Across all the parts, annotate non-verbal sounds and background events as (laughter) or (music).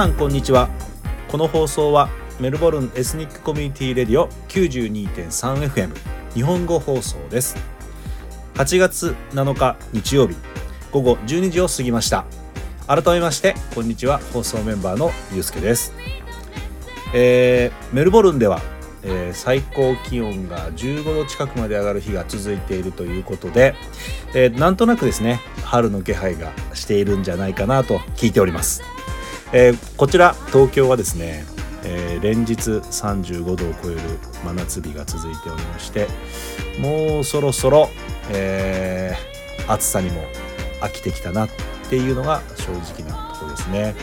さんこんにちは。この放送はメルボルンエスニックコミュニティレディオ 92.3FM 日本語放送です。8月7日日曜日午後12時を過ぎました。改めましてこんにちは。放送メンバーのゆうすけです、えーメルボルンでは、えー最高気温が15度近くまで上がる日が続いているということで、えーなんとなくですね春の気配がしているんじゃないかなと聞いております、えーこちら東京はですね、えー連日35度を超える真夏日が続いておりましてもうそろそろ、えー暑さにも飽きてきたなっていうのが正直なところですね。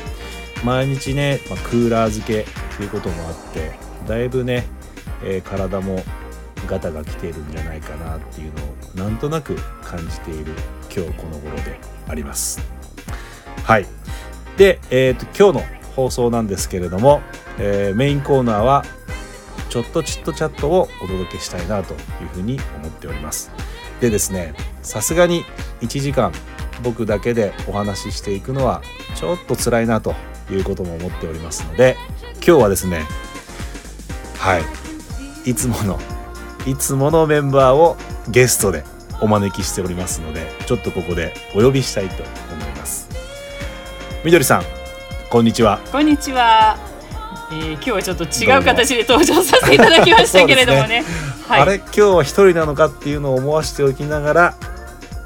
毎日ね、まあ、クーラー漬けということもあってだいぶね、え体もガタが来ているんじゃないかなっていうのをなんとなく感じている今日この頃であります。はい。で、えー、と今日の放送なんですけれども、えーメインコーナーはちょっとチットチャットをお届けしたいなというふうに思っております。でですねさすがに1時間僕だけでお話ししていくのはちょっと辛いなということも思っておりますので今日はですねはいいつものいつものメンバーをゲストでお招きしておりますのでちょっとここでお呼びしたいと思いますみどりさんこんにちは。こんにちは、えー、今日はちょっと違う形で登場させていただきましたけれどもね。(laughs) はい。あれ今日は一人なのかっていうのを思わせておきながら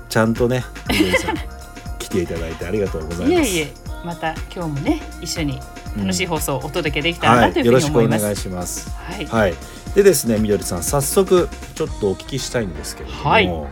ちゃんとねみどりさん (laughs) 来ていただいてありがとうございます。いえいえまた今日もね一緒に楽しい放送をお届けできたはい、らなというよろしくおふうに思います、願いします。はい。はい、でですね、みどりさん、早速ちょっとお聞きしたいんですけれども、はい。今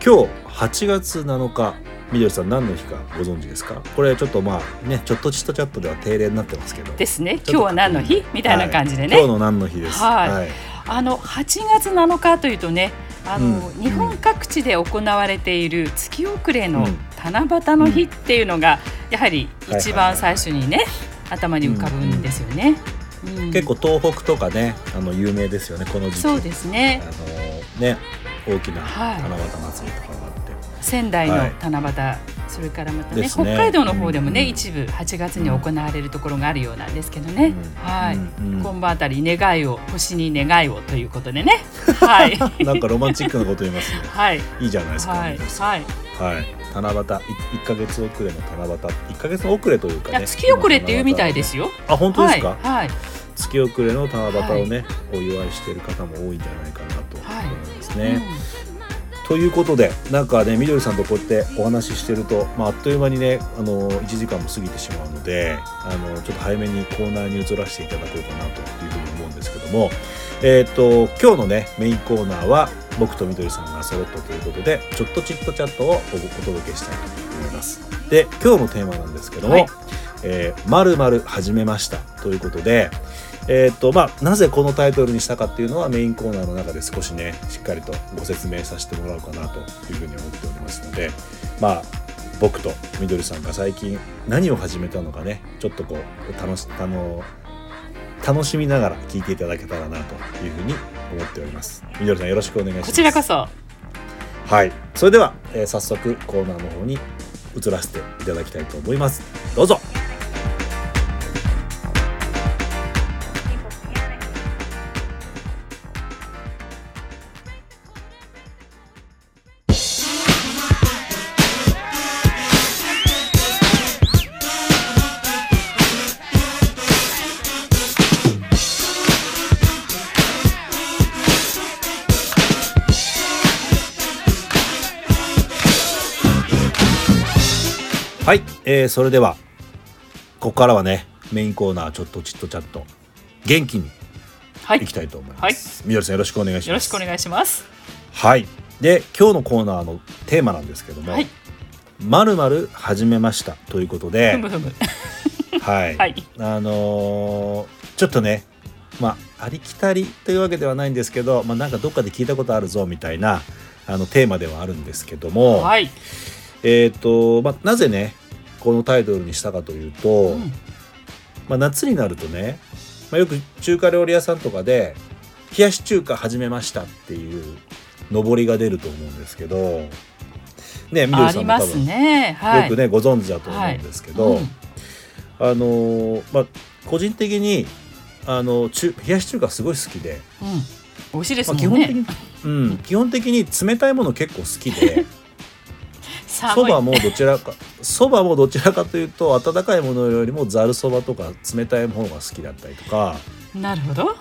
日8月7日、みどりさん何の日かご存知ですか？これちょっとまあね、ちょっとチットチャットでは定例になってますけど、ですね。今日は何の日？みたいな感じでね、はい。今日の何の日です？はい。はい、あの8月7日というとねあの、うん。日本各地で行われている月遅れのうん。七夕の日っていうのが、やはり一はいはいはい。番最初にね、頭に浮かぶんですよね。うん結構東北とかね、あの有名ですよね、この時期。そうですね。あのね、大きなはい。七夕祭りとかがあって、仙台のはい。七夕、それからまたねね。北海道の方でもね、うん。一部8月に行われるところがあるようなんですけどね、うん。はい、うんうん今晩あたり願いを星に願いをということでね。(laughs) はい。なんかロマンチックなこと言いますね。(laughs) はい。いいじゃないですか。はい。はい。はい、七夕い一ヶ月遅れの七夕。一ヶ月遅れというかね。月遅れっていうみたいですよ。あ本当ですか、はい、はい、月遅れの七夕をね、お祝いしている方も多いんじゃないかなとはい思いますね、ということでなんかねみどりさんとこうやってお話ししてると、まあ、あっという間にねあの1時間も過ぎてしまうのであのちょっと早めにコーナーに移らせていただこうかなというふうに思うんですけどもえっ、と今日のねメインコーナーは僕とみどりさんが揃ったということでちょっとチットチャットをおお届けしたいと思います。で今日のテーマなんですけどもはい「えー、まるまる始めました」ということでえーっとまあ、なぜこのタイトルにしたかっていうのはメインコーナーの中で少しねしっかりとご説明させてもらおうかなというふうに思っておりますのでまあ僕とみどりさんが最近何を始めたのかねちょっとこう楽しあの楽しみながら聞いていただけたらなというふうに思っております。みどりさんよろしくお願いします。こちらこそ。はい。それでは、えー早速コーナーの方に移らせていただきたいと思います。どうぞはい、えーそれではここからはねメインコーナーちょっとチットチャット元気にはい。いきたいと思います、みどりさんよろしくお願いします。よろしくお願いします。はい。で今日のコーナーのテーマなんですけどもはい「まるまる始めました」ということではい、はい。あのーちょっとねまあありきたりというわけではないんですけど、まあ、なんかどっかで聞いたことあるぞみたいなあのテーマではあるんですけども、はい、えっ、と、まあ、なぜねこのタイトルにしたかというと、うん。まあ、夏になるとね、まあ、よく中華料理屋さんとかで「冷やし中華始めました」っていう上りが出ると思うんですけどねみどりさんも多分、ねはい。よくねご存知だと思うんですけど、はい。うん。あのーまあ個人的にあの中冷やし中華すごい好きで、うん。美味しいですまあ、もんね、基本的に、うん、基本的に冷たいもの結構好きで (laughs) そばもどちらか (laughs) そばもどちらかというと温かいものよりもざるそばとか冷たいものが好きだったりとか。なるほど。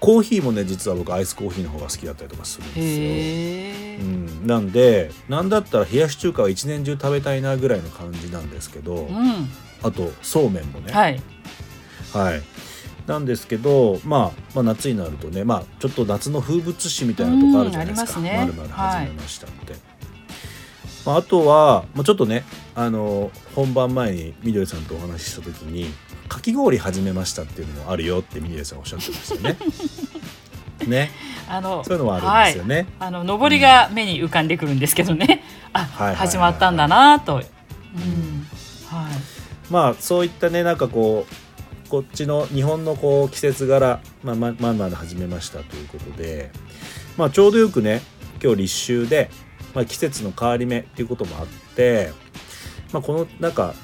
コーヒーもね実は僕アイスコーヒーの方が好きだったりとかするんですよ。うん、なんでなんだったら冷やし中華は一年中食べたいなぐらいの感じなんですけど、うん。あとそうめんもね、はい。はい、なんですけど、まあ、まあ夏になるとね、まあ、ちょっと夏の風物詩みたいなとこあるじゃないですか「うんありまるまる始めました」って。まあ、あとは、まあ、ちょっとねあの本番前にみどりさんとお話しした時に「かき氷始めました」っていうのもあるよってみどりさんおっしゃってましたよね。(laughs) ね。あのそういうのもあるんですよね。あの上りが目に浮かんでくるんですけどね、あ、はいはいはい。始まったんだなと、うん、はい。まあそういったねなんかこうこっちの日本のこう季節柄まあままんまで始めましたということでまあちょうどよくね今日立秋で、まあ、季節の変わり目っていうこともあってまあこのなんか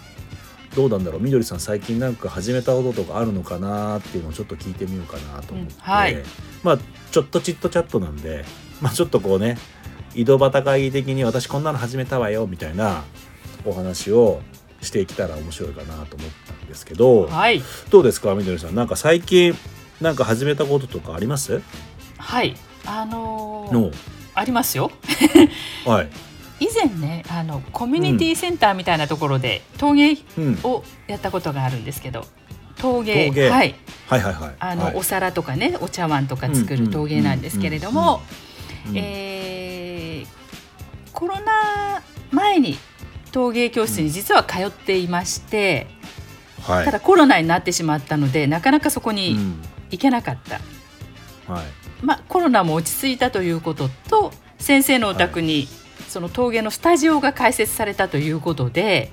どうなんだろう。みどりさん最近なんか始めたこととかあるのかなっていうのをちょっと聞いてみようかなと思って、うんはい。まあちょっとチットチャットなんでまあちょっとこうね井戸端会議的に私こんなの始めたわよみたいなお話をしていけたら面白いかなと思ったんですけどはい。どうですかみどりさん。なんか最近なんか始めたこととかあります？はい。あのーのありますよ。はい、以前ねあのコミュニティセンターみたいなところで陶芸うん、をやったことがあるんですけど陶芸はい。はいはいはい。あの、はい。お皿とかねお茶碗とか作る陶芸なんですけれども、えーコロナ前に陶芸教室に実は通っていまして、はい。ただコロナになってしまったのでなかなかそこうにん。行けなかった、はいまあ、コロナも落ち着いたということと先生のお宅に、その陶芸のスタジオが開設されたということで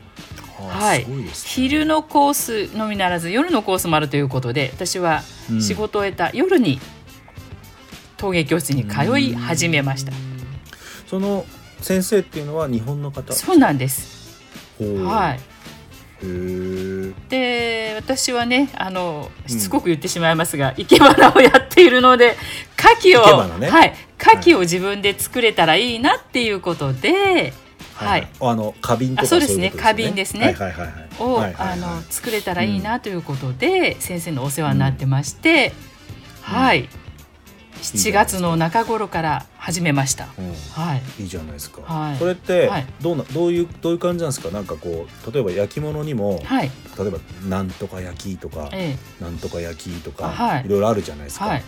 あはい。ね。昼のコースのみならず夜のコースもあるということで私はうん。仕事を終えた夜に陶芸教室に通い始めました。その先生っていうのは日本の方？そうなんです。はい。で私はねあのしつこく言ってしまいますが、生け花をやっているので牡蠣を、ねはい牡蠣を自分で作れたらいいなっていうことで、はい。あの花瓶とかあそうですね。いこと花瓶ですね。はいはいはいはい。を、はいはいはいあの作れたらいいなということで、先生のお世話になってまして、はい7月の中頃から始めました。うん。はい。いいじゃないですか、はい。それってはい。どうなどういうどういう感じなんですか？なんかこう例えば焼き物にもはい。例えばなんとか焼きとかえなんとか焼きとか、はい。いろいろあるじゃないですか、えはい。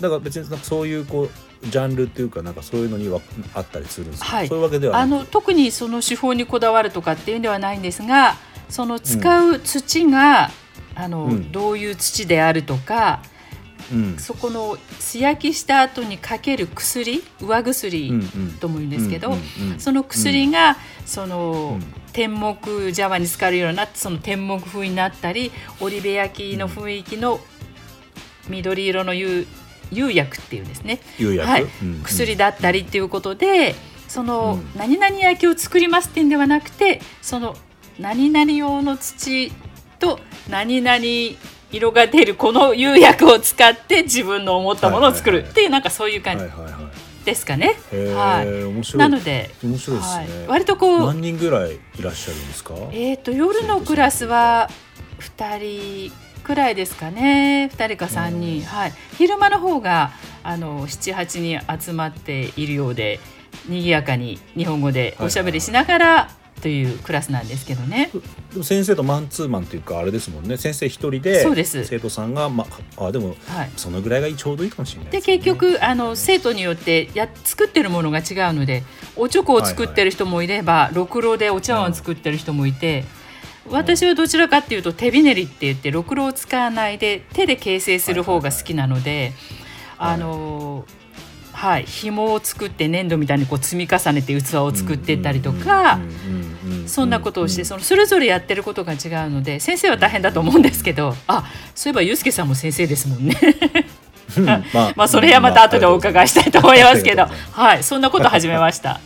だから別になんかそういうこうジャンルっていうかなんかそういうのにはあったりするんですか、はい。そういうわけではあの特にその手法にこだわるとかっていうんではないんですがその使う土が、あのうん。どういう土であるとかうん。そこの素焼きした後にかける薬上うん薬うん。とも言うんですけど、その薬が、その、うん。天目茶碗に使われるようなその天目風になったり織部焼きの雰囲気の緑色の釉釉薬っていうんですね、釉薬、はい。うんうん。薬だったりっていうことでその、うん。何々焼きを作りますっていうんではなくてその何々用の土と何々色が出るこの釉薬を使って自分の思ったものを作る。はいはいはい。っていうなんかそういう感じはいはいはい。ですかね。へえ、はい。面白い。なので、面白いですはい。ね、、割とこう何人ぐらいいらっしゃるんですか？えー、と夜のクラスは2人くらいですかね。2人か3人、うんはい、昼間の方があの78人集まっているようで賑やかに日本語でおしゃべりしながらというクラスなんですけどね。でも先生とマンツーマンっていうかあれですもんね。先生一人でそうです。生徒さんがまああでもはい。そのぐらいがちょうどいいかもしれないでね。結局あの生徒によってや作ってるものが違うのでおちょこを作ってる人もいれば、ろくろでお茶碗を作ってる人もいて、私はどちらかっていうと手びねりって言ってろくろを使わないで手で形成する方が好きなので、はいあのはいはい紐を作って粘土みたいにこう積み重ねて器を作っていったりとか。そんなことをして、そのそれぞれやってることが違うので先生は大変だと思うんですけどあそういえばユうスケさんも先生ですもんね。まあまあそれはまた後でお伺いしたいと思いますけど、はい、そんなこと始めました。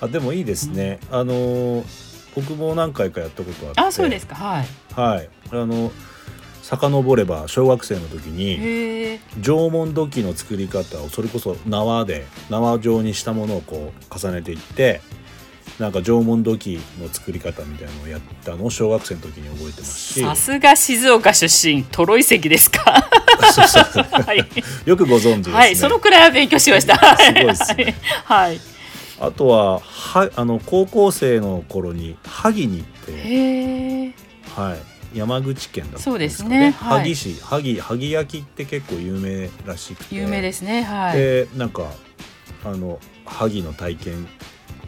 あでもいいですね、あの僕も何回かやったことあってあそうですかはいはいあの遡れば小学生の時に縄文土器の作り方をそれこそ縄で縄状にしたものをこう重ねていってなんか縄文土器の作り方みたいなのをやったのを小学生の時に覚えてますし。さすが静岡出身トロ遺跡ですか？よくご存知ですね、はい、そのくらいは勉強しました。すごいですね。(laughs) はい。あとははあの高校生の頃に萩に行って、はい、山口県だったそうでんですすかね。はい萩市萩萩焼きって結構有名らしくて。有名ですね。はい。でなんかあの萩の体験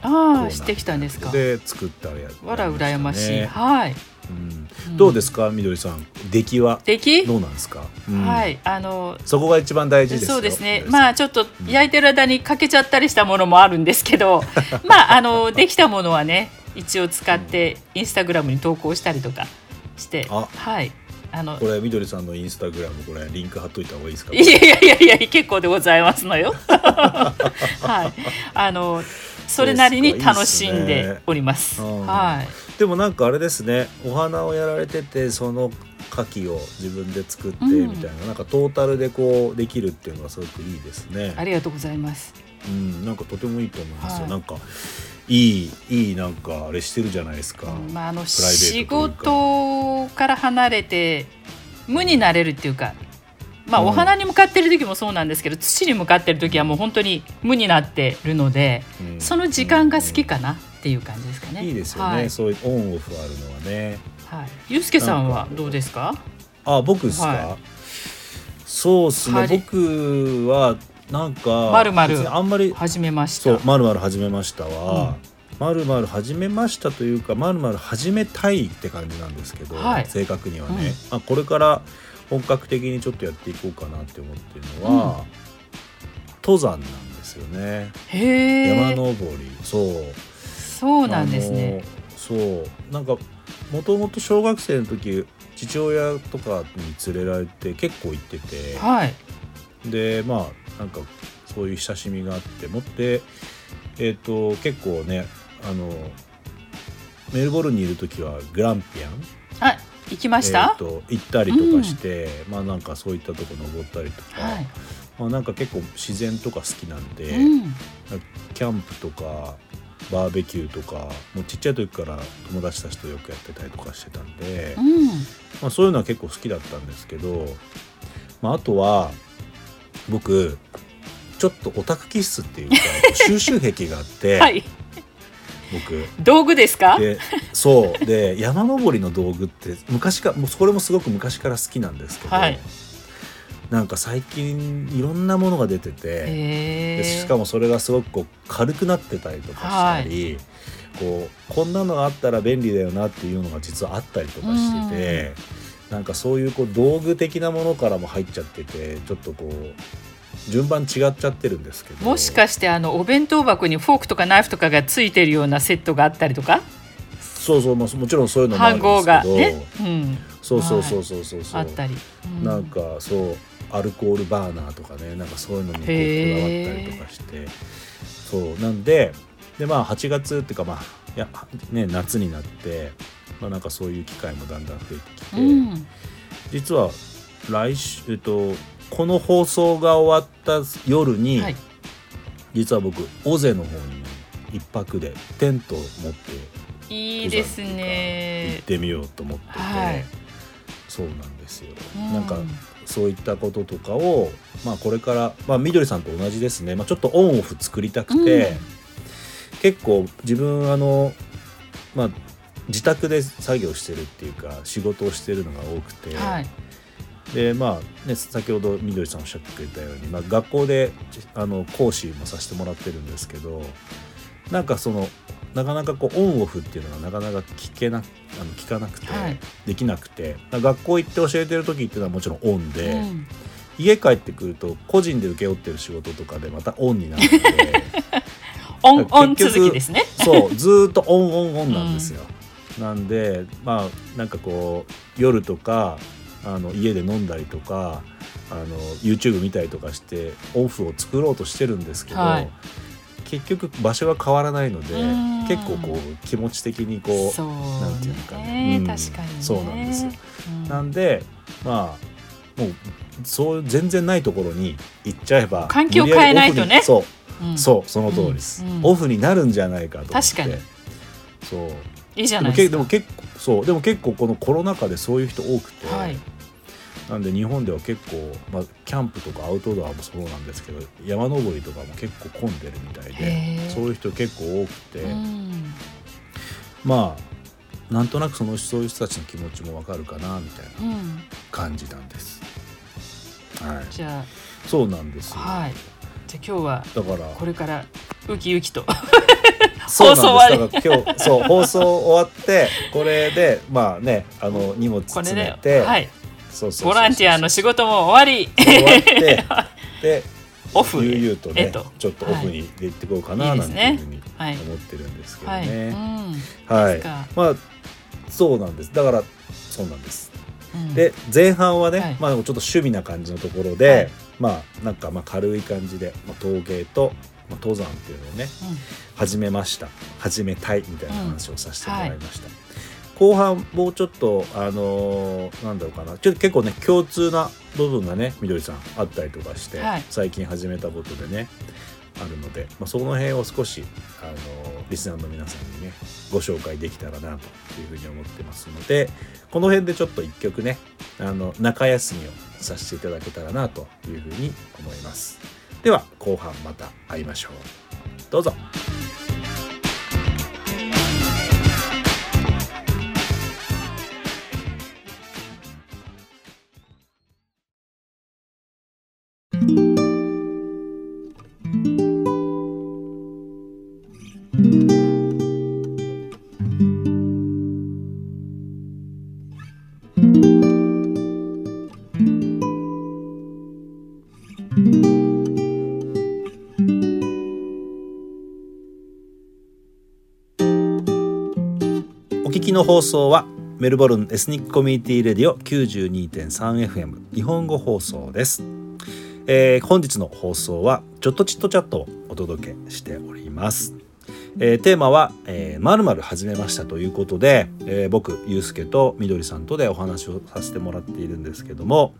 ああ知ってきたんですか。で作ったやわら羨ましい、ねはい、うん。うんどうですかみどりさん。出来は出来？どうなんですか、うん。はい。あのそこが一番大事ですよ。そうですね。まあちょっと焼いてる間に欠けちゃったりしたものもあるんですけど。(laughs) まああのできたものはね一応使ってインスタグラムに投稿したりとかしてあ。はい。あのこれみどりさんのインスタグラムこれリンク貼っといた方がいいですか？いやいやいやいや結構でございますのよ。(laughs) はい。あのそれなりに楽しんでおりますそうです。かいいっすねはい。でもなんかあれですね。お花をやられててその牡蠣を自分で作ってうん。みたいな、なんかトータルでこうできるっていうのがすごくいいですね。ありがとうございます。うん。なんかとてもいいと思いますよ、はい。なんかいいいいなんかあれしてるじゃないですか、うんまあ、あの仕か。事から離れて無になれるっていうか、まあ、うん。お花に向かってる時もそうなんですけど土に向かってる時はもう本当に無になってるのでうん。その時間が好きかなっていう感じですかね。いいですよね、はい。そういうオンオフあるのはね。はい、ゆうすけさんはどうですか？あ僕ですか、はそうですね。はい。僕はなんかまるまるあんまり始めました。そう「まるまる始めましたは」まるまる始めましたというか「まるまる始めたい」って感じなんですけど、はい。正確にはね、うん。まあ、これから本格的にちょっとやっていこうかなって思ってるのは、登山なんですよね。山登り。そう。そうなんですね。そう。なんかもともと小学生の時父親とかに連れられて結構行ってて、はい。でまあなんかそういう親しみがあってもってえっ、と結構ねあのメルボルンにいる時はグランピアン。あ行きましえたー、と行ったりとかして、まあなんかそういったとこ登ったりとか、はい。まあ、なんか結構自然とか好きなんで、うん。キャンプとかバーベキューとかもうちっちゃい時から友達たちとよくやってたりとかしてたんで、うん。まあ、そういうのは結構好きだったんですけど、まあ、あとは僕ちょっとオタク気質っていうか収集癖があって、(laughs) はい。僕。道具ですか？でそう。で山登りの道具って昔からもうこれもすごく昔から好きなんですけど、はい。なんか最近いろんなものが出てて。しかもそれがすごくこう軽くなってたりとかしたり、こうこんなのがあったら便利だよなっていうのが実はあったりとかしてて、なんかそういうこう道具的なものからも入っちゃっててちょっとこう順番違っちゃってるんですけど。もしかしてあのお弁当箱にフォークとかナイフとかがついてるようなセットがあったりとか？そうそうももちろんそういうのもある飯んですけど、盒がね、うん、そうそうそう。そうそうそう、あったり、うなんかそうアルコールバーナーとかねなんかそういうのにこだわったりとかして。そう。なんででまあ8月っていうかまあいやね夏になって、まあ、なんかそういう機会もだんだん増えてきて、うん、実は来週えっとこの放送が終わった夜に、はい。実は僕尾瀬の方にね一泊でテントを持っていいです行っねてみようと思ってて、はい。そうなんですよ、うん。なんかそういったこととかを、まあ、これから、まあ、みどりさんと同じですね、まあ、ちょっとオンオフ作りたくて、うん結構自分あの、まあ、自宅で作業してるっていうか仕事をしてるのが多くて、はい。でまあね先ほどみどりさんおっしゃってくれたように、まあ、学校であの講師もさせてもらってるんですけどなんかそのなかなかこうオンオフっていうのがなかなか聞けなあの聞かなくて、はい。できなくて学校行って教えてる時っていうのはもちろんオンで、うん。家帰ってくると個人で請け負ってる仕事とかでまたオンになるので (laughs) オンオン続きですね。そうずーっとオンオンオンなんですよ。なんでまあなんかこう夜とかあの家で飲んだりとかあの YouTube 見たりとかしてオフを作ろうとしてるんですけど、はい。結局場所は変わらないのでうん。結構こう気持ち的にこうそうなんていうのかね。ねうん。確かにね。そうなんですよ。うん。なんでまあもうそう全然ないところに行っちゃえば環境変えないとね。そう。うんそうその通りです、うん。うん。オフになるんじゃないかと思って。確かに。そう。いいじゃでもけないでも結構そう。でも結構このコロナ禍でそういう人多くて、はい。なんで日本では結構、まあ、キャンプとかアウトドアもそうなんですけど山登りとかも結構混んでるみたいでそういう人結構多くて、うん。まあなんとなくそのそういう人たちの気持ちもわかるかなみたいなうん。感じなんです。はい、じゃそうなんですよ、あはいじゃあ今日はだから。これからウキウキと。そう放送終わり。なんですだから今日そう放送終わってこれでまあねあの荷物詰めて、はい。そうそうボランティアの仕事も終わり。終わって (laughs) でオフ悠々とね、えっと。ちょっとオフに出てこうかななんていうふうにはい。思ってるんですけどはい、うね。ん。はい、ですか。まあそうなんです。だからそうなんです。うん。で前半はね、はい。まあちょっと趣味な感じのところで、はい。まあなんかまあ軽い感じで、まあ、陶芸と、まあ、登山っていうのをねうん。始めました。始めたいみたいな話をさせてもらいました、後半もうちょっとあのーなんだろうかな。ちょっと結構ね共通な部分がねみどりさんあったりとかして、はい。最近始めたことでねあるので、まあ、その辺を少し、あのーリスナーの皆さんにねご紹介できたらなというふうに思ってますのでこの辺でちょっと一曲ねあの中休みをさせていただけたらなというふうに思います。では後半また会いましょう。どうぞ。の放送はメルボルンエスニックコミュニティレディオ 92.3FM 日本語放送です、えー本日の放送はちょっとチットチャットをお届けしております、えーテーマは「えー、まる始めました」ということで、えー僕ゆうすけとみどりさんとでお話をさせてもらっているんですけども、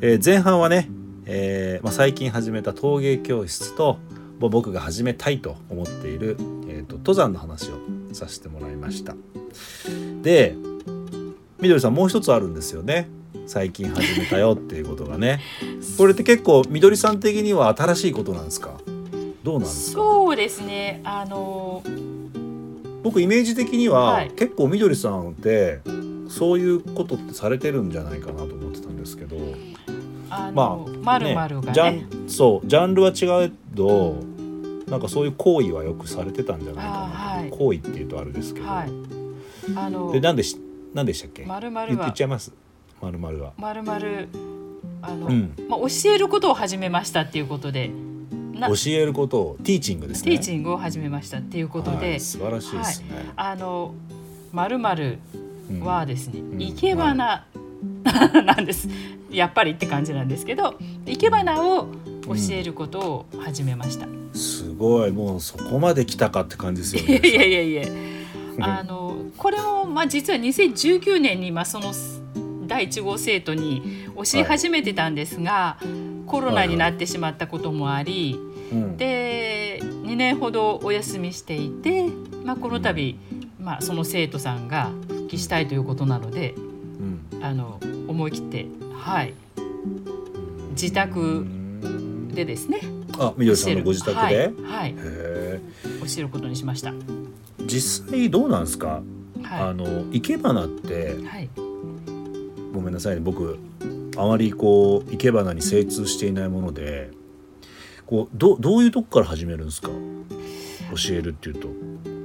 えー前半はね、えーまあ、最近始めた陶芸教室と僕が始めたいと思っている、えーと登山の話をさせてもらいました。でみどりさんもう一つあるんですよね。最近始めたよっていうことがね。(laughs) これって結構みどりさん的には新しいことなんですか？どうなんですか？そうですね。あの僕イメージ的には、はい。結構みどりさんってそういうことってされてるんじゃないかなと思ってたんですけど。あまのまるまるがね。ンそうジャンルは違えどなんかそういう行為はよくされてたんじゃないかなはい。行為っていうとあれですけど、はいあのでなんでしなんでしたっけ？まるま言っるはちゃいます？まるまるは。まるまるあの、うん。まあ教えることを始めましたっていうことで。な教えることをティーチングですね。ティーチングを始めましたっていうことで、はい素晴らしいですね。あのまるまるうんはですね、ん。生け花、(laughs) なんです。やっぱりって感じなんですけど生け花を教えることを始めました、すごい。もうそこまで来たかって感じですよね。(laughs) いやいやいや。あのこれも、まあ、実は2019年に、まあ、その第1号生徒に教え始めてたんですが、コロナになってしまったこともあり、うん。で2年ほどお休みしていて、まあ、この度、まあ、その生徒さんが復帰したいということなのでうん。あの思い切ってはい。自宅うん。でですね。あみどりさんのご自宅で？はい、はい、教えることにしました。実際どうなんですか？あはの生け花ってい、はい、ごめんなさいね僕あまりこう生け花に精通していないものでこうどどういうとこから始めるんですか？教えるっていうと。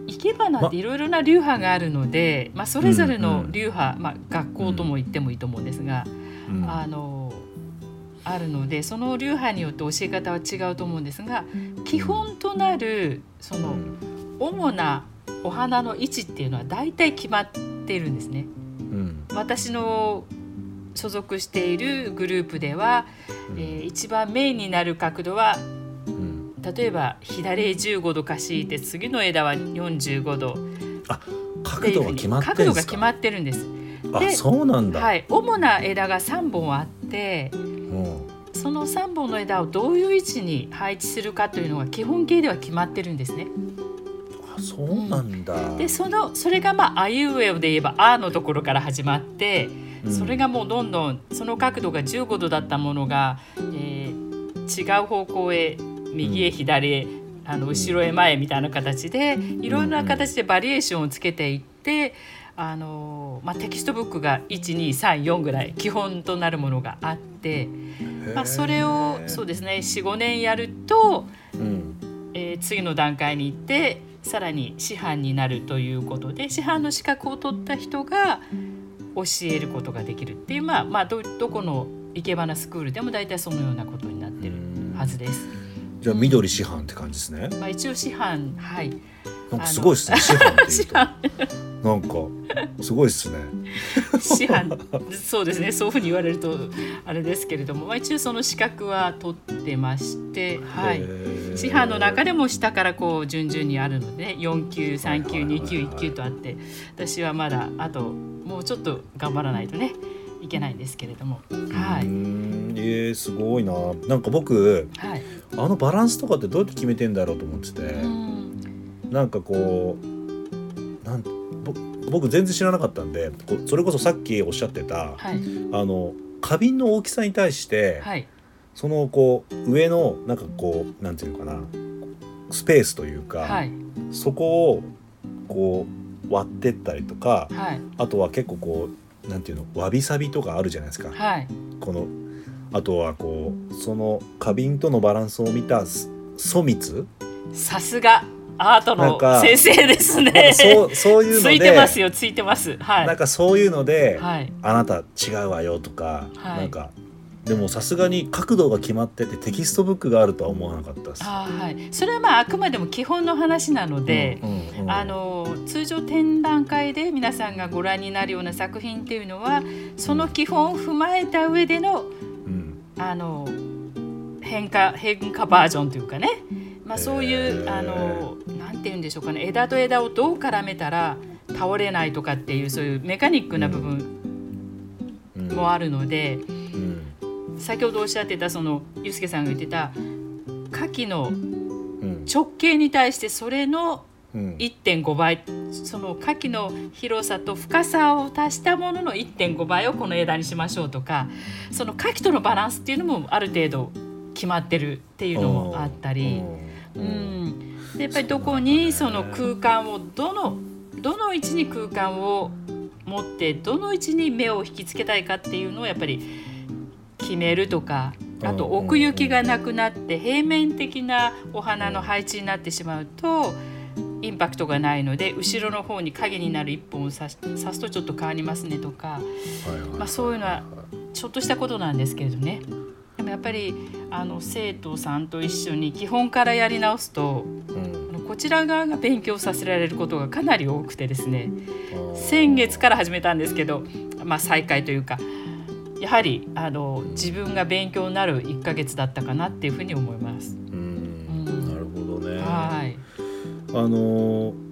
生け花っていろいろな流派があるので、まあ、それぞれの流派、まあ、学校とも言ってもいいと思うんですが、うん。あのあるのでその流派によって教え方は違うと思うんですが基本となるその主なお花の位置っていうのは大体決まっているんですね。うん。私の所属しているグループでは、うん。えー一番メインになる角度はうん。例えば左へ15度かしいて次の枝は45度。角度が決まって角るんですか度が決まってるんです。あでそうなんだ、はい、主な枝が3本あってうん。その3本の枝をどういう位置に配置するかというのが基本形では決まってるんですね。あそうなんだ、でそのそれがまああいうえおで言えば「あ」のところから始まって、うん。それがもうどんどんその角度が15度だったものが、えー違う方向へ右へ左へ、あの後ろへ前へみたいな形でいろんな形でバリエーションをつけていって。あのまあ、テキストブックが1234ぐらい基本となるものがあって、まあ、それをそうですね45年やると、うん。えー次の段階に行ってさらに師範になるということで師範の資格を取った人が教えることができるっていうまあまあどどこの生け花スクールでも大体そのようなことになってるはずです。じゃあ緑師範って感じですね。まあ、一応師範はいなんかすごいですね (laughs) 師範っていうと。なんかすごいですね。師範そうですね。(laughs) そういうふうに言われるとあれですけれども、まあ、一応その資格は取ってましてはい。師範の中でも下からこう順々にあるので、ね、4級3級2級1級とあって私はまだあともうちょっと頑張らないとねいけないんですけれども。はい。ん。えー、すごいな。なんか僕はい。あのバランスとかってどうやって決めてんだろうと思ってて、うんなんかこうなんぼ僕全然知らなかったんでそれこそさっきおっしゃってたはい。あの花瓶の大きさに対して、はい。そのこう上のなんかこうなんていうのかなスペースというか、はい。そこをこう割ってったりとかはい。あとは結構こうなんていうのわびさびとかあるじゃないですか。はい。このあとはこうその花瓶とのバランスを見たす粗密さすがアートの先生ですね。そうそういうのでついてますよついてます。はなんかそういうので、はい。あなた違うわよとか、はい。なんかでもさすがに角度が決まっててテキストブックがあるとは思わなかったです。あーはい。それはまああくまでも基本の話なので、うんうんうんあの通常展覧会で皆さんがご覧になるような作品っていうのはその基本を踏まえた上でのうん。あの変化変化バージョンというかね、まあ、そういへうーあのなんて言うんでしょうかね。枝と枝をどう絡めたら倒れないとかっていうそういうメカニックな部分うん。もあるので、うん。先ほどおっしゃってたそのゆうすけさんが言ってた牡蠣のうん。直径に対してそれのうん。1.5倍。その牡蠣の広さと深さを足したものの1.5倍をこの枝にしましょうとかその牡蠣とのバランスっていうのもある程度決まってるっていうのもあったり、ううん。ん、でやっぱりどこにその空間をどのどの位置に空間を持ってどの位置に目を引きつけたいかっていうのをやっぱり決めるとかあとうん奥行きがなくなって平面的なお花の配置になってしまうとインパクトがないので後ろの方に影になる一本を刺すとちょっと変わりますねとかまあそういうのはちょっとしたことなんですけれどねでもやっぱりあの生徒さんと一緒に基本からやり直すとうん。こちら側が勉強させられることがかなり多くてですね。先月から始めたんですけど、まあ、再開というかやはりあの自分が勉強になる1ヶ月だったかなっていうふうに思います。なるほどね。はい。あのー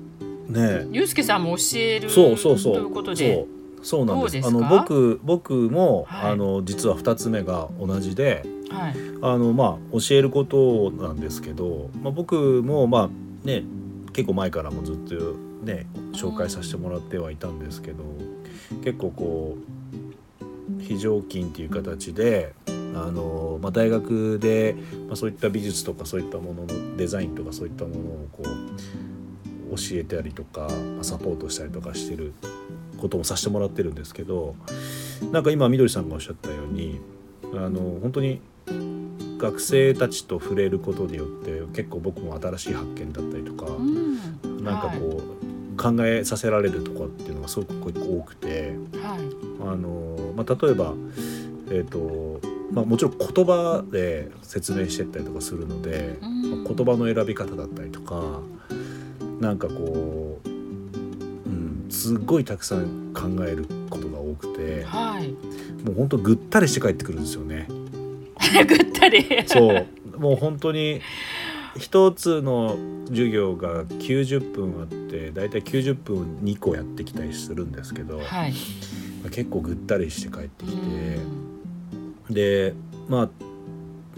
ねゆうすけさんも教えるそうそうそう。ということでそうなんです。あの僕僕も、はい。あの実は2つ目が同じではい。あのまあ教えることなんですけど、まあ、僕もまあね結構前からもずっとね紹介させてもらってはいたんですけど結構こう非常勤っていう形であの、まあ、大学で、まあ、そういった美術とかそういったもののデザインとかそういったものをこう教えたりとかまあサポートしたりとかしてることもさせてもらってるんですけどなんか今みどりさんがおっしゃったようにあの本当に学生たちと触れることによって結構僕も新しい発見だったりとか、うんなんかこう、考えさせられるとかっていうのがすごく多くてはい。あの、まあ、例えば、えーとまあ、もちろん言葉で説明してったりとかするので、うん。まあ言葉の選び方だったりとかなんかこう、うん、すっごいたくさん考えることが多くてはい。もう本当ぐったりして帰ってくるんですよね。(laughs) ぐったり。そう。もう本当に一つの授業が90分あってだいたい90分2個やってきたりするんですけど、はい。まあ結構ぐったりして帰ってきて、うん。でまあ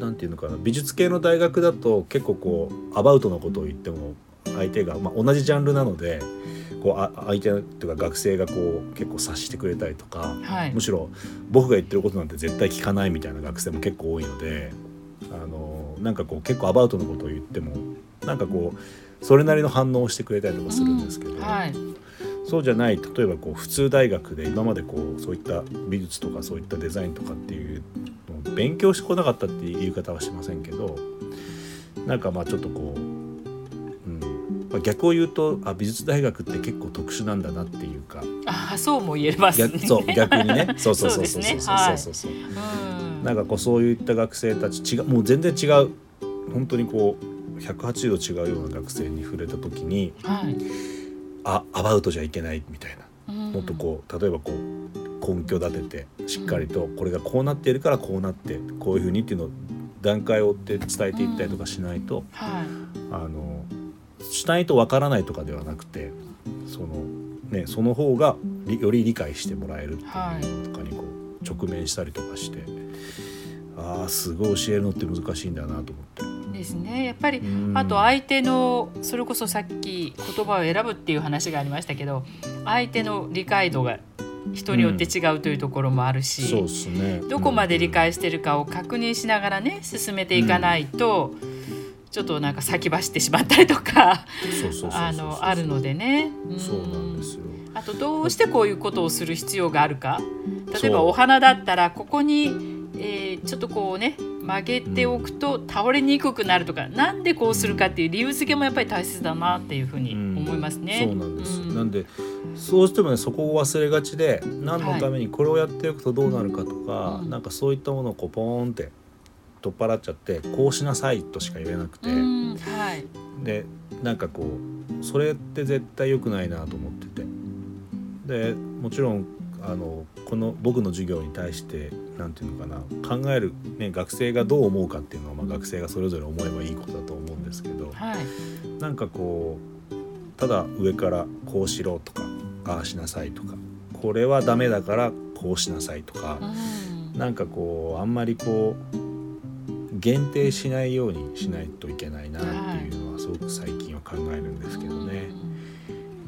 なんていうのかな美術系の大学だと結構こうアバウトなことを言っても相手が、まあ、同じジャンルなのでこうあ相手というか学生がこう結構察してくれたりとか、はい。むしろ僕が言ってることなんて絶対聞かないみたいな学生も結構多いのであのなんかこう結構アバウトなことを言ってもなんかこうそれなりの反応をしてくれたりとかするんですけど、うん。はい。そうじゃない例えばこう普通大学で今までこうそういった美術とかそういったデザインとかっていうのを勉強してこなかったっていう言い方はしませんけどなんかまあちょっとこう、うんまあ、逆を言うとあ美術大学って結構特殊なんだなっていうか。ああそうも言えますね。逆そう逆にね。(laughs) そうそうそうそうそう。そうそうはい。そうそううん。なんかこうそういった学生たち違うもう全然違う。本当にこう180度違うような学生に触れた時にはい。あアバウトじゃいけないみたいな。うん。もっとこう例えばこう根拠立ててしっかりとこれがこうなっているからこうなってこういうふうにっていうのを段階を追って伝えていったりとかしないと、はい。あのしないとわからないとかではなくてその,、ね、その方がりより理解してもらえるっていうのとかにこう直面したりとかして、ああすごい教えるのって難しいんだなと思って。ですね。やっぱりうん。あと相手のそれこそさっき言葉を選ぶっていう話がありましたけど相手の理解度が人によって違うというところもあるし、そうですね。どこまで理解してるかを確認しながらね進めていかないと、ちょっとなんか先走ってしまったりとかあのあるのでね。ん。そうなんですよ。あとどうしてこういうことをする必要があるか。例えばお花だったらここに、えーちょっとこうね曲げておくと倒れにくくなるとか、なんでこうするかっていう理由付けもやっぱり大切だなっていうふうに思いますね。そうなんです、うん。なんでそうしてもねそこを忘れがちで何のためにこれをやっておくとどうなるかとか、うん。なんかそういったものをこうポーンって取っ払っちゃってこうしなさいとしか言えなくて、うんはい。でなんかこうそれって絶対良くないなと思ってて。でもちろんあのこの僕の授業に対してなんていうのかな考える、ね、学生がどう思うかっていうのは、まあ、学生がそれぞれ思えばいいことだと思うんですけど、はい。なんかこうただ上からこうしろとかああしなさいとかこれはダメだからこうしなさいとか。う、ん。なんかこうあんまりこう限定しないようにしないといけないなっていうのはすごく最近は考えるんですけどね。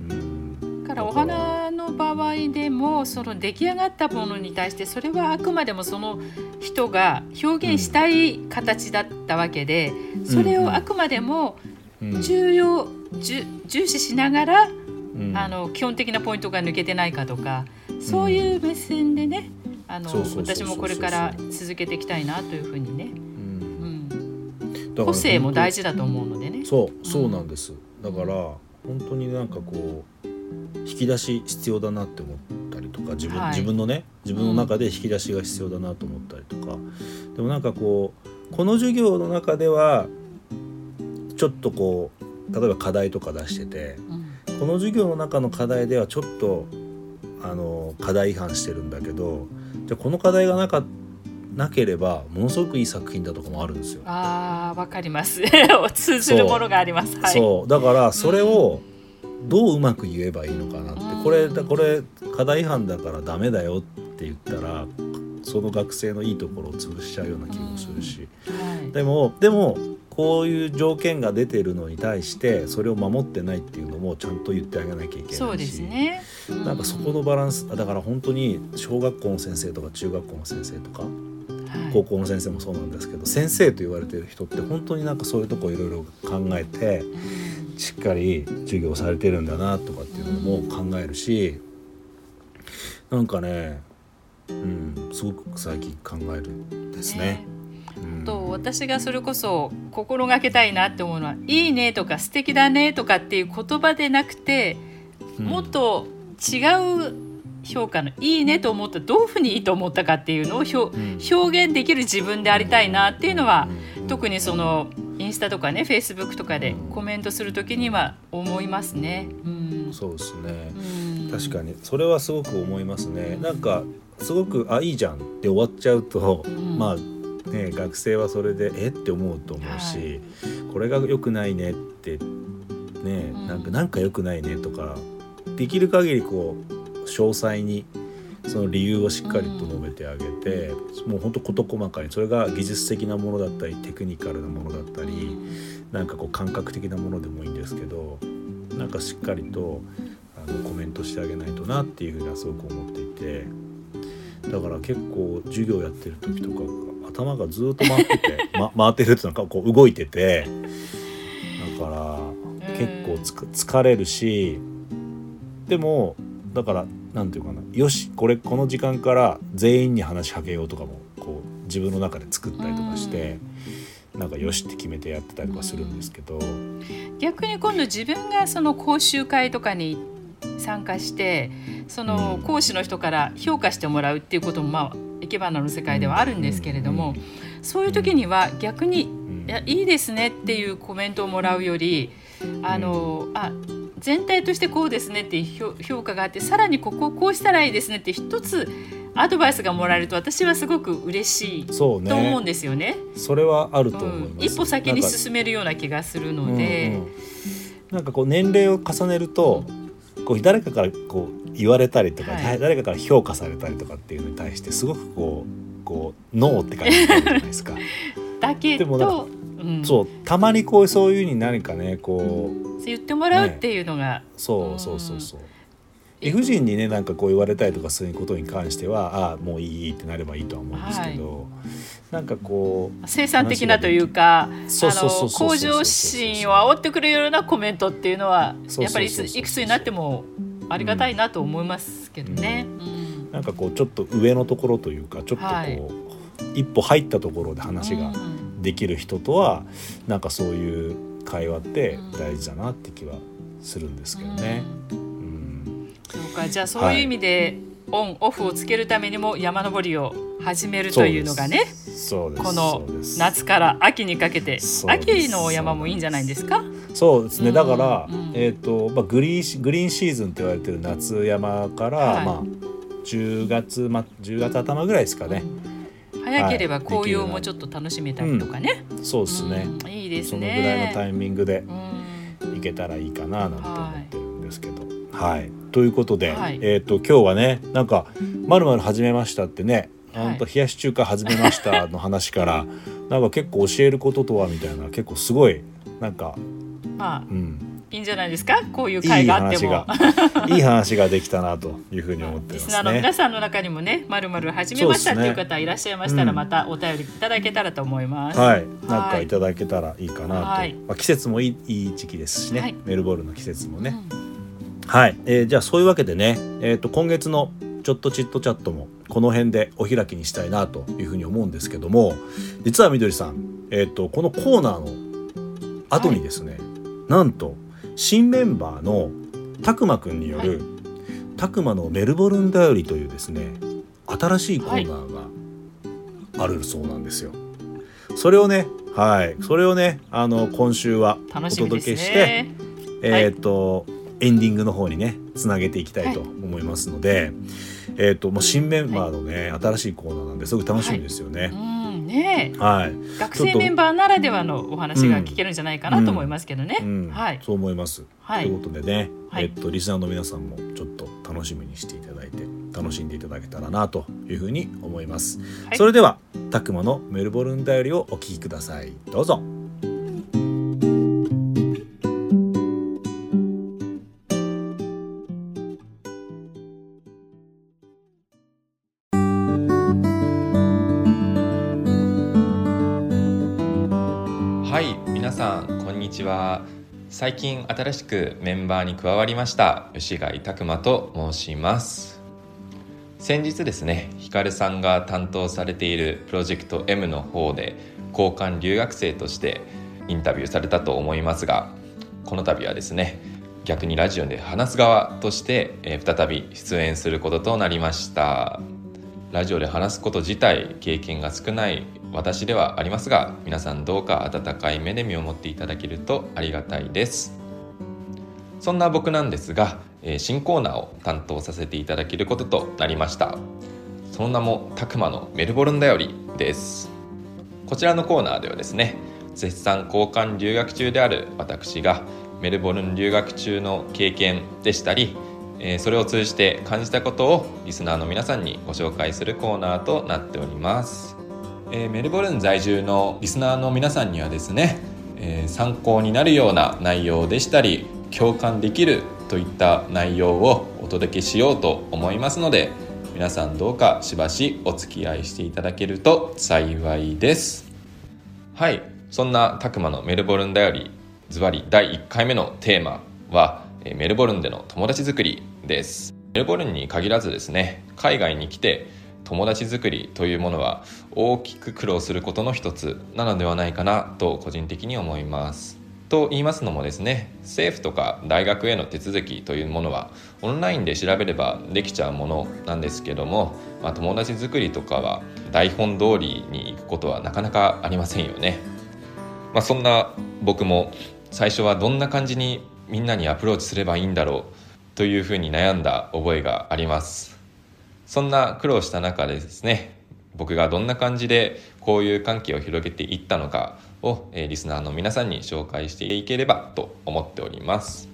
うん。だからお花の場合でもその出来上がったものに対してそれはあくまでもその人が表現したい形だったわけでそれをあくまでもうん。重要重重視しながらうん。あの基本的なポイントが抜けてないかとかそういう目線でねあの私もこれから続けていきたいなというふうにね、個性も大事事だと思うのでね。そうそうなんです、だから本当になんかこう引き出し必要だなって思ったりとか自分,、はい。自分のね自分の中で引き出しが必要だなと思ったりとか、でもなんかこうこの授業の中ではちょっとこう例えば課題とか出しててうん。この授業の中の課題ではちょっとあの課題違反してるんだけどじゃあこの課題がなかなければものすごくいい作品だとかもあるんですよ。あーわかります。(laughs) 通ずるものがあります。はい、そう。だからそれをどううまく言えばいいのかなって、うん。これこれ課題違反だからダメだよって言ったらその学生のいいところを潰しちゃうような気もするし、はい。でもでもこういう条件が出てるのに対してそれを守ってないっていうのもちゃんと言ってあげなきゃいけないし。そうですね。なんかそこのバランスだから本当に小学校の先生とか中学校の先生とかはい高校の先生もそうなんですけど先生と言われてる人って本当になんかそういうとこいろいろ考えてうんしっかり授業されてるんだなとかっていうのも考えるしなんかねうんすごく最近考えるんですね。うんと私がそれこそ心がけたいなって思うのは「いいね」とか「素敵だね」とかっていう言葉でなくて、うん。もっと違う評価の「いいね」と思ったどういうふうにいいと思ったかっていうのを表,、現できる自分でありたいなっていうのは、うん。特にそのインスタとかねフェイスブックとかでうんコメントする時には思いますね。うん。そうですね。うん。確かに。それはすごく思いますね。なんかすごくあいいじゃんって終わっちゃうと、ん。まあね、学生はそれでえって思うと思うし、これが良くないねってねうん。なんかなんか良くないねとかできる限りこう詳細にその理由をしっかりと述べてあげて、もうほんと事細かにそれが技術的なものだったりテクニカルなものだったり、なんかこう感覚的なものでもいいんですけどなんかしっかりとあのコメントしてあげないとなっていうふうにはすごく思っていてだから結構授業やってる時とか頭がずっと回ってて、(laughs) ま、回ってるっていうのかこう動いててだから結構つか疲れるしでもだからなんていうかな。よしこれこの時間から全員に話しかけようとかもこう自分の中で作ったりとかして。なんかよしって決めてやってたりとかするんですけど、逆に今度自分がその講習会とかに参加してそのうん。講師の人から評価してもらうっていうこともまあ生け花の世界ではあるんですけれども、そういう時には逆にうん「いやいいですね」っていうコメントをもらうよりあの、あ全体としてこうですねっていう評評価があってさらにここをこうしたらいいですねって一つアドバイスがもらえると私はすごく嬉しいと思うんねですよね。それはあるうと思いん、ます、一歩先に進めるような気がするのうんで。うんなんかこう年齢を重ねるとこう誰かからこう言われたりとか、はい誰かから評価されたりとかっていうのに対してすごくこうこうノーって感じじゃないですか。(laughs) だけど、うん、そうたまにこうそういうふうに何かねこう言ってもらうっていうのが、そうそうそうそう。理不尽にねなんかこう言われたりとかすることに関してはああもういいってなればいいとは思うんですけど、なんかこう生産的なというかあそうそうそうのそうそう。向上心を煽ってくれるようなコメントっていうのはそうやっぱりいそう。そうそうついくつになってもありがたいなと思いますけどね。うん。なんかこうちょっと上のところというかちょっとこう、はい。一歩入ったところで話が。うんできる人とはなんかそういう会話って大事だなって気はするんですけどね。うん。そうかじゃあそういう意味で、オンオフをつけるためにも山登りを始めるというのがねそうです。この夏から秋にかけて秋のお山もいいんじゃないんですか？そうですね、うん。だから、うん。えっ、と、まあ、グリーンシグリーンシーズンって言われてる夏山から、はい。まあ10月、ま、10月頭ぐらいですかね、早ければはい紅葉もちょっと楽しめたりとかね。そうですね、うんいいですそのぐらいね。のタイミングでうん。いけたらいいかななんて思ってるんですけど。はい、ということで、はい。えっ、と今日はねなんか「まるまる始めました」ってね「はい。ほんと冷やし中華始めました」の話からなんか結構教えることとはみたいな結構すごいなんか、(laughs) まあうん、いいんじゃないですか？こういういい会があって話もが。いい話ができたなというふうに思ってリますね。スナーの皆。さんの中にもね、まるまる始めましたっていう方いらっしゃいましたら、うん。またお便りいただけたらと思います。はい、なんかいただけたらいいかなと、はい。まあ、季節もいいいい時期ですしね、はい。メルボルンの季節もね、うん。はい、えーじゃあそういうわけでね、えー、と今月の「ちょっとチットチャット」もこの辺でお開きにしたいなというふうに思うんですけども実はみどりさん、えー、とこのコーナーの後にですね、なんと新メンバーのたくまくんによる、はいたくまのメルボルンだよりというですね新しいコーナーがあるそうなんですよ。それをねはいそれをねあの今週はお届けして、ね。えっ、と、エンディングの方にねつなげていきたいと思いますので、えっ、ともう新メンバーのね、新しいコーナーなんですごく楽しみですようね。ん、ねえはい、学生メンバーならではのお話が聞けるんじゃないかなと思いますけどね。うんはい。そう思います。はいということでね、はいえっ、とリスナーの皆さんもちょっと楽しみにしていただいて楽しんでいただけたらなというふうに思います。はいそれではたくまのメルボルンだよりをお聞きください。どうぞ。ちは最近新しくメンバーに加わりました吉貝拓馬と申します。先日ですねひかるさんが担当されているプロジェクト M の方で交換留学生としてインタビューされたと思いますがこの度はですね逆にラジオで話す側として、え再び出演することとなりました。ラジオで話すこと自体経験が少ない私ではありますが皆さんどうか温かい目で見守っていただけるとありがたいです。そんな僕なんですが、新コーナーを担当させていただけることとなりました。その名も「たくまのメルボルンだより」です。こちらのコーナーではですね絶賛交換留学中である私がメルボルン留学中の経験でしたりそれを通じて感じたことをリスナーの皆さんにご紹介するコーナーとなっております、えメルボルン在住のリスナーの皆さんにはですね、え参考になるような内容でしたり共感できるといった内容をお届けしようと思いますので皆さんどうかしばしお付き合いしていただけると幸いです。はいそんなたくまのメルボルンだよりズバリ第1回目のテーマはメルボルンでの友達作りです。メルボルンに限らずですね海外に来て友達作りというものは大きく苦労することの一つなのではないかなと個人的に思いますと言いますのもですね政府とか大学への手続きというものはオンラインで調べればできちゃうものなんですけども、まあ、友達作りとかは台本通りに行くことはなかなかありませんよね。まあ、そんな僕も最初はどんな感じにみんなにアプローチすればいいんだろうというふうに悩んだ覚えがありますそんな苦労した中でですね僕がどんな感じで交友関係を広げていったのかを、えリスナーの皆さんに紹介していければと思っております。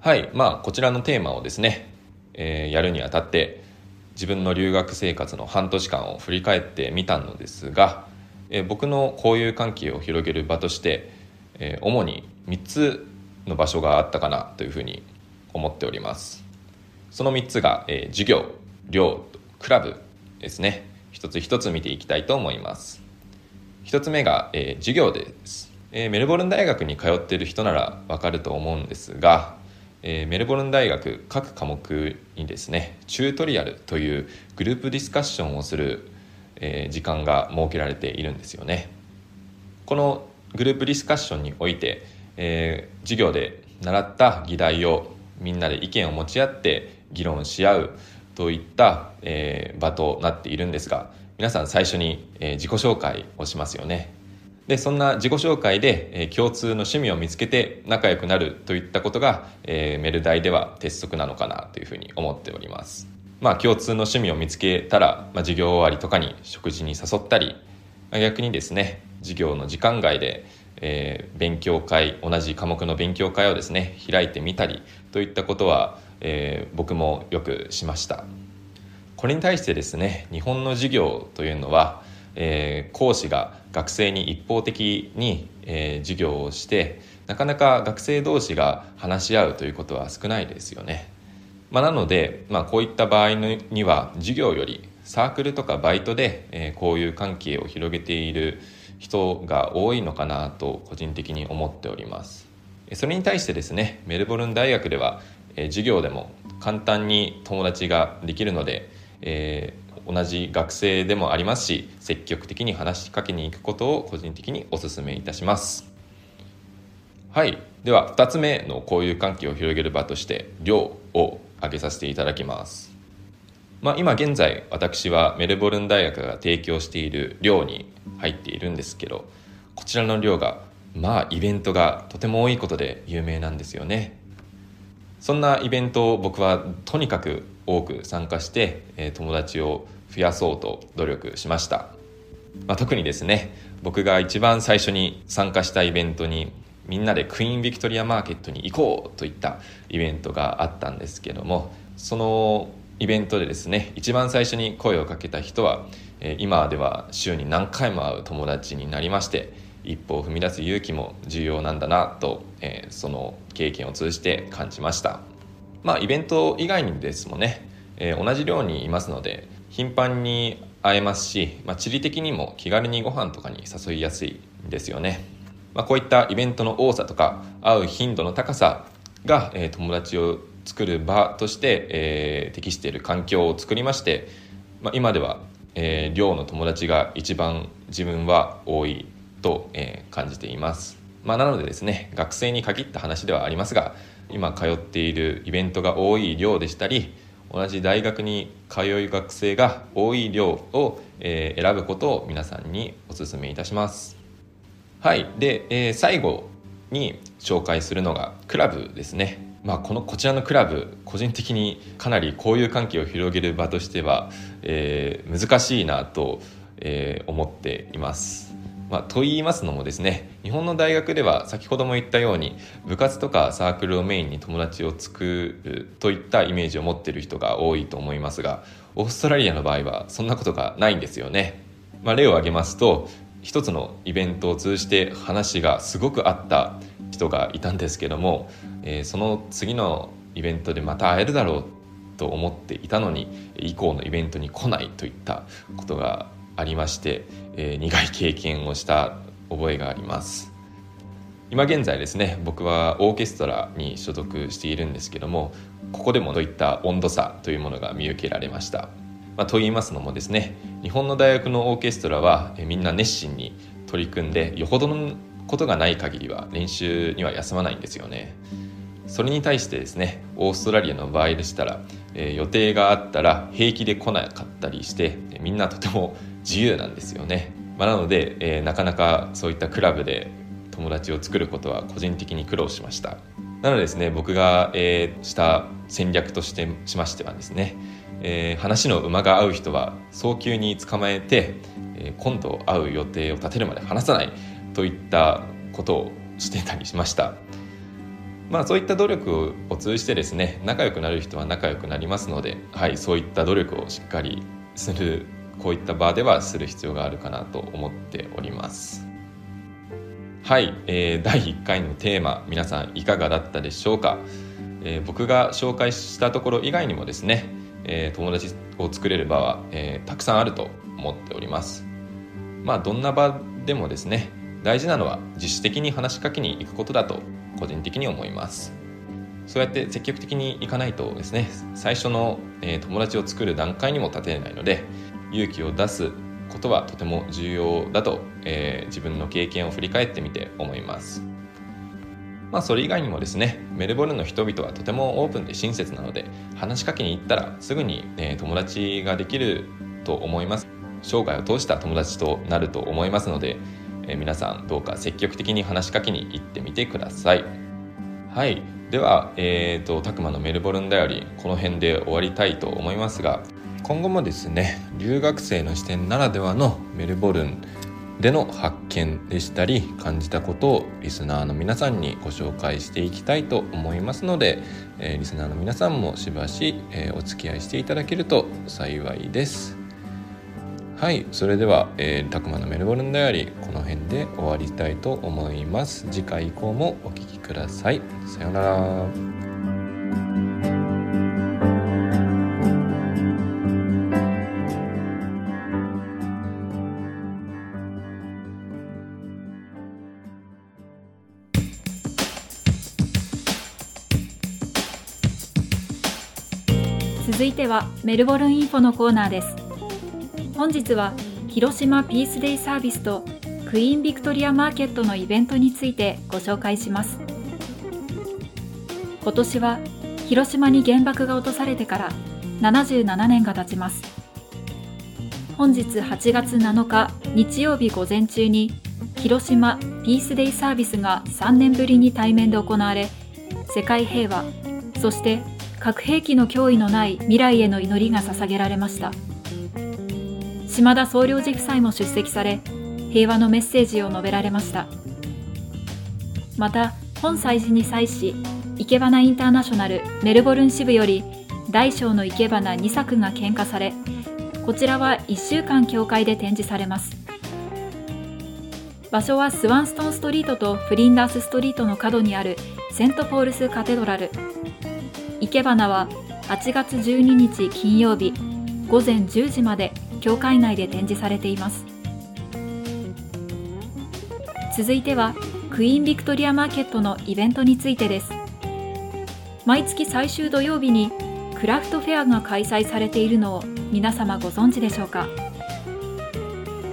はいまあこちらのテーマをですね、えー、やるにあたって自分の留学生活の半年間を振り返ってみたのですが、えー、僕の交友関係を広げる場として、えー、主に3つの場所があったかなというふうに思っております。その3つが、えー、授業寮クラブですね。一つ一つ見ていきたいと思います。一つ目が、えー、授業です、えー、メルボルン大学に通っている人ならわかると思うんですが、えー、メルボルン大学各科目にですねチュートリアルというグループディスカッションをする、え時間が設けられているんですよね。このグループディスカッションにおいて、え授業で習った議題をみんなで意見を持ち合って議論し合うといった、えー、場となっているんですが皆さん最初に、えー、自己紹介をしますよね。でそんな自己紹介で、えー、共通の趣味を見つけて仲良くなるといったことが、えー、メル大では鉄則なのかなというふうに思っております。まあ共通の趣味を見つけたら、まあ、授業終わりとかに食事に誘ったり逆にですね授業の時間外でえー、勉強会同じ科目の勉強会をですね開いてみたりといったことは、えー、僕もよくしました。これに対してですね日本の授業というのは、えー、講師が学生に一方的に、え授業をしてなかなか学生同士が話し合うということは少ないですよね、まあ、なので、まあ、こういった場合には授業よりサークルとかバイトで、えこういう関係を広げている人が多いのかなと個人的に思っております。それに対してですねメルボルン大学では、え授業でも簡単に友達ができるので、えー、同じ学生でもありますし積極的に話しかけに行くことを個人的にお勧めいたします。はい。では2つ目の交友関係を広げる場として寮を挙げさせていただきます。まあ、今現在私はメルボルン大学が提供している寮に入っているんですけどこちらの寮がまあイベントがとても多いことで有名なんですよね。そんなイベントを僕はとにかく多く参加して、え友達を増やそうと努力しました、まあ、特にですね僕が一番最初に参加したイベントにみんなでクイーンビクトリアマーケットに行こうといったイベントがあったんですけどもそのイベントでですね一番最初に声をかけた人は、今では週に何回も会う友達になりまして一歩を踏み出す勇気も重要なんだなと、えー、その経験を通じて感じました。まあイベント以外にですもね、えー、同じ寮にいますので頻繁に会えますし、まあ、地理的にも気軽にご飯とかに誘いやすいんですよね、まあ、こういったイベントの多さとか会う頻度の高さが、えー、友達を作る場として、えー、適している環境を作りまして、まあ、今では、えー、寮の友達が一番自分は多いと、え、感じています、まあ、なのでですね学生に限った話ではありますが今通っているイベントが多い寮でしたり同じ大学に通う学生が多い寮を、え、選ぶことを皆さんにお勧めいたします。はい。で、えー、最後に紹介するのがクラブですね。まあ、このこちらのクラブ個人的にかなり交友関係を広げる場としては、えー、難しいなとえー、思っています。まあ、と言いますのもですね日本の大学では先ほども言ったように部活とかサークルをメインに友達を作るといったイメージを持っている人が多いと思いますがオーストラリアの場合はそんなことがないんですよね。まあ、例を挙げますと一つのイベントを通じて話がすごくあった人がいたんですけども、えー、その次のイベントでまた会えるだろうと思っていたのに以降のイベントに来ないといったことがありまして、えー、苦い経験をした覚えがあります。今現在ですね僕はオーケストラに所属しているんですけどもここでもどういった温度差というものが見受けられました、まあ、と言いますのもですね日本の大学のオーケストラは、えー、みんな熱心に取り組んでよほどのことがない限りは練習には休まないんですよね。それに対してですねオーストラリアの場合でしたら、えー、予定があったら平気で来なかったりしてみんなとても自由なんですよね、まあ、なので、えー、なかなかそういったクラブで友達を作ることは個人的に苦労しました。なのでですね僕が、えー、した戦略としてしましてはですね、えー、話の馬が合う人は早急に捕まえて、えー、今度会う予定を立てるまで話さないといったことをしてたりしました。まあそういった努力を通じてですね仲良くなる人は仲良くなりますので、はい、そういった努力をしっかりするこういった場ではする必要があるかなと思っております。はい、えー、第1回のテーマ皆さんいかがだったでしょうか、えー、僕が紹介したところ以外にもですね、えー、友達を作れる場は、えー、たくさんあると思っております。まあどんな場でもですね大事なのは自主的に話しかけに行くことだと個人的に思います。そうやって積極的にいかないとですね最初の、えー、友達を作る段階にも立てれないので勇気を出すことはとても重要だと、えー、自分の経験を振り返ってみて思います。まあそれ以外にもですねメルボルンの人々はとてもオープンで親切なので話しかけに行ったらすぐに、えー、友達ができると思います。生涯を通した友達となると思いますので、えー、皆さんどうか積極的に話しかけに行ってみてください。はい。では、えーと、とたくまのメルボルンだよりこの辺で終わりたいと思いますが今後もですね留学生の視点ならではのメルボルンでの発見でしたり感じたことをリスナーの皆さんにご紹介していきたいと思いますので、えー、リスナーの皆さんもしばし、えー、お付き合いしていただけると幸いです。はいそれでは、えー、たくまのメルボルンダイアリーこの辺で終わりたいと思います。次回以降もお聴きください。さようなら。メルボルンインフォのコーナーです。本日は広島ピースデイサービスとクイーンビクトリアマーケットのイベントについてご紹介します。今年は広島に原爆が落とされてから77年が経ちます。本日8月7日日曜日午前中に広島ピースデイサービスが3年ぶりに対面で行われ世界平和そして核兵器の脅威のない未来への祈りが捧げられました。島田総領事夫妻も出席され平和のメッセージを述べられました。また本祭事に際し生け花インターナショナルメルボルン支部より大小の生け花2作が献花されこちらは1週間教会で展示されます。場所はスワンストンストリートとフリンダースストリートの角にあるセントポールスカテドラル。生け花は8月12日金曜日午前10時まで教会内で展示されています。続いてはクイーンビクトリアマーケットのイベントについてです。毎月最終土曜日にクラフトフェアが開催されているのを皆様ご存知でしょうか。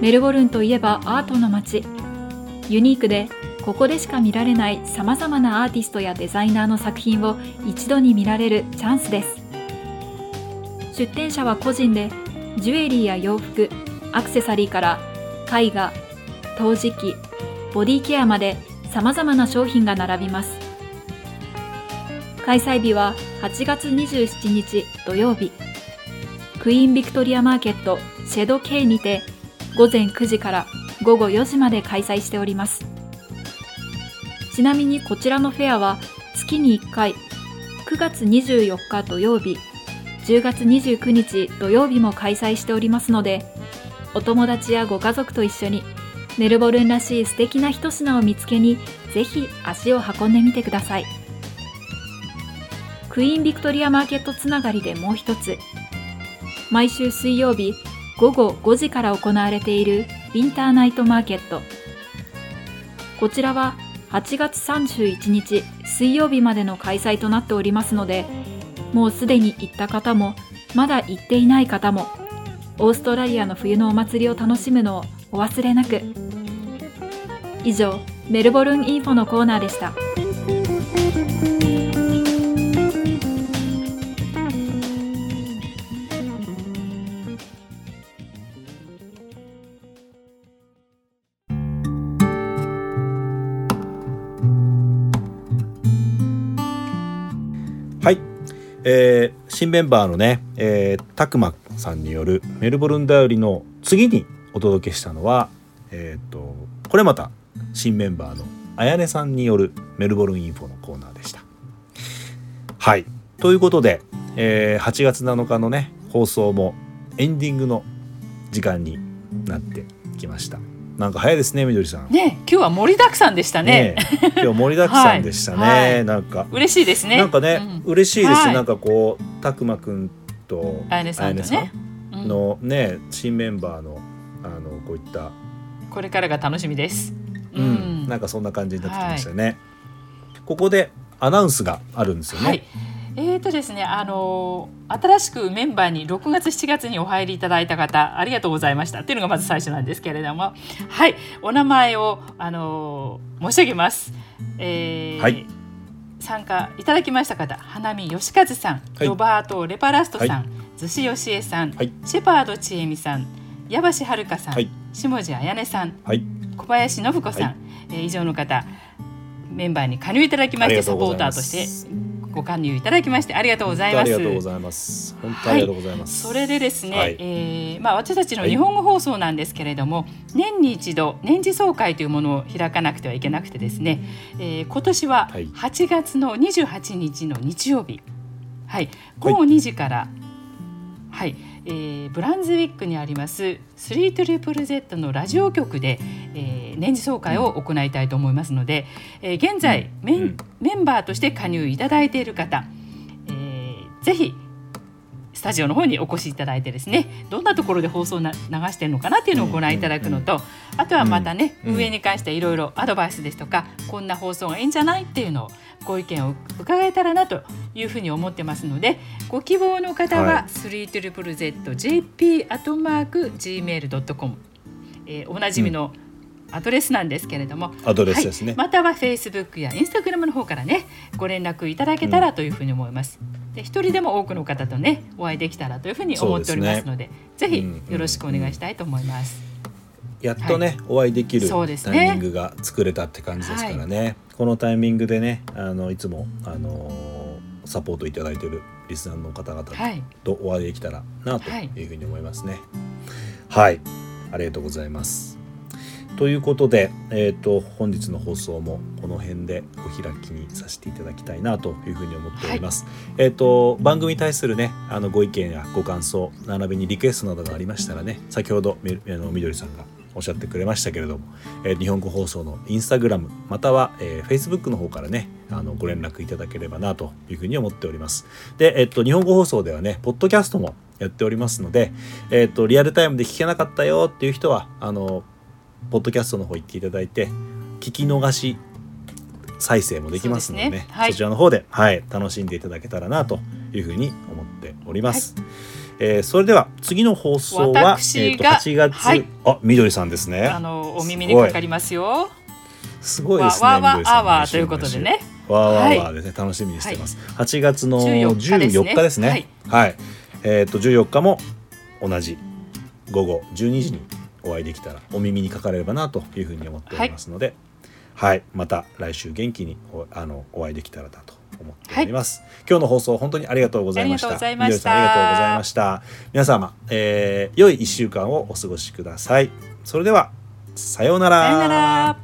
メルボルンといえばアートの街。ユニークでここでしか見られないさまざまなアーティストやデザイナーの作品を一度に見られるチャンスです。出展者は個人でジュエリーや洋服アクセサリーから絵画陶磁器ボディケアまでさまざまな商品が並びます。開催日は8月27日土曜日。クイーンビクトリアマーケットシェド K にて午前9時から午後4時まで開催しております。ちなみにこちらのフェアは月に1回9月24日土曜日10月29日土曜日も開催しておりますのでお友達やご家族と一緒にメルボルンらしい素敵な一品を見つけにぜひ足を運んでみてください。クイーンビクトリアマーケットつながりでもう一つ毎週水曜日午後5時から行われているウィンターナイトマーケット。こちらは8月31日水曜日までの開催となっておりますのでもうすでに行った方もまだ行っていない方もオーストラリアの冬のお祭りを楽しむのをお忘れなく。以上メルボルンインフォのコーナーでした。えー新メンバーのね、えー、たくまさんによるメルボルンだよりの次にお届けしたのは、えー、とこれまた新メンバーのあやねさんによるメルボルンインフォのコーナーでした。はいということで、えー8月7日のね放送もエンディングの時間になってきました。なんか早いですねみどりさん。ね今日は盛りだくさんでしたね。ねえ今日盛りだくさんでしたね。(laughs) はい。はいなんか嬉しいですね。なんかね、うん。嬉しいです、はい。なんかこうたくまくんとあやねさんとね。うん。のね新メンバーのあのこういった、これからが楽しみです。うん。なんかそんな感じになってきましたよね、ここでアナウンスがあるんですよね、はい。えーとですね、あのー新しくメンバーに6月7月にお入りいただいた方ありがとうございました。っていうのがまず最初なんですけれども。はい。お名前を、あのー申し上げます、えーはい。参加いただきました方花見義和さん、はい。ロバート・レパラストさん、は逗子よしえさん、はい。シェパード千恵美さん矢橋遥さん、はい。下地彩音さんはい。小林信子さん、はい。えー以上の方メンバーに加入いただきましてサポーターとしてご加入いただきましてありがとうございます。ありがとうございます。本当ありがとうございます、それでですね、はい。えーまあ、私たちの日本語放送なんですけれども、年に一度年次総会というものを開かなくてはいけなくてですね、えー今年ははい。8月の28日の日曜日、はい、午後2時から、はいえーブランズウィックにありますスリートリプル Z のラジオ局で、えー年次総会を行いたいと思いますので、えー現在メン,、うん。メンバーとして加入いただいている方、えーぜひスタジオの方にお越しいただいてですねどんなところで放送な流してるのかなっていうのをご覧いただくのと、あとはまたね、うん運営に関していろいろアドバイスですとかこんな放送がいいんじゃないっていうのをご意見を伺えたらなというふうに思ってますのでご希望の方はは 3ZZJP.gmail.com、えーおなじみのアドレスなんですけれども、アドレスですね。はい、または Facebook や Instagram の方からねご連絡いただけたらというふうに思います。で一人でも多くの方とねお会いできたらというふうに思っておりますのでぜひうんよろしくお願いしたいと思います。やっとね、お会いできるタイミングが作れたって感じですからね。このタイミングでねあのいつもあのサポートいただいているリスナーの方々はい、とお会いできたらなとはい。いうふうに思いますね。はい、ありがとうございます。ということで、えー、と本日の放送もこの辺でお開きにさせていただきたいなというふうに思っております。えっ、と番組に対するねあのご意見やご感想並びにリクエストなどがありましたらね先ほどみあのみどりさんがおっしゃってくれましたけれども、えー日本語放送のインスタグラムまたは、えー、Facebook の方からねあのご連絡いただければなというふうに思っております。で、えっと、日本語放送ではねポッドキャストもやっておりますので、えっと、リアルタイムで聞けなかったよっていう人はあのポッドキャストの方行っていただいて聞き逃し再生もできますのでねねはいそちらの方で、はい、楽しんでいただけたらなというふうに思っております。えーそれでは次の放送は、えー、と私が8月、はい。あみどりさんですね。あのお耳にかかりますよ。すごいですねわわわみどりさん。あわということでね。わーわーわはーですね、楽しみにしてます。8月の14 14日ですね。はいはい。えっ、と14日も同じ午後12時にお会いできたらお耳にかかれればなというふうに思っておりますので、はい、また来週元気におあのお会いできたらなと思っております、今日の放送本当にありがとうございました。ありがとうございました。みどりさんありがとうございました。皆様、えー良い1週間をお過ごしください。それではさようなら